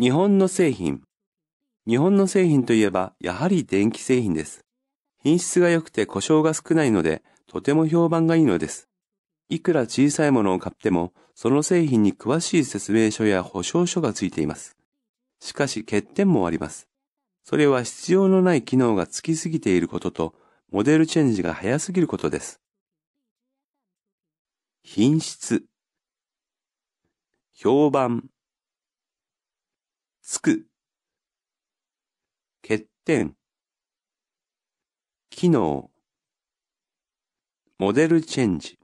日本の製品。日本の製品といえば、やはり電気製品です。品質が良くて故障が少ないので、とても評判がいいのです。いくら小さいものを買っても、その製品に詳しい説明書や保証書がついています。しかし欠点もあります。それは必要のない機能がつきすぎていることと、モデルチェンジが早すぎることです。品質、評判、つく、欠点、機能、モデルチェンジ。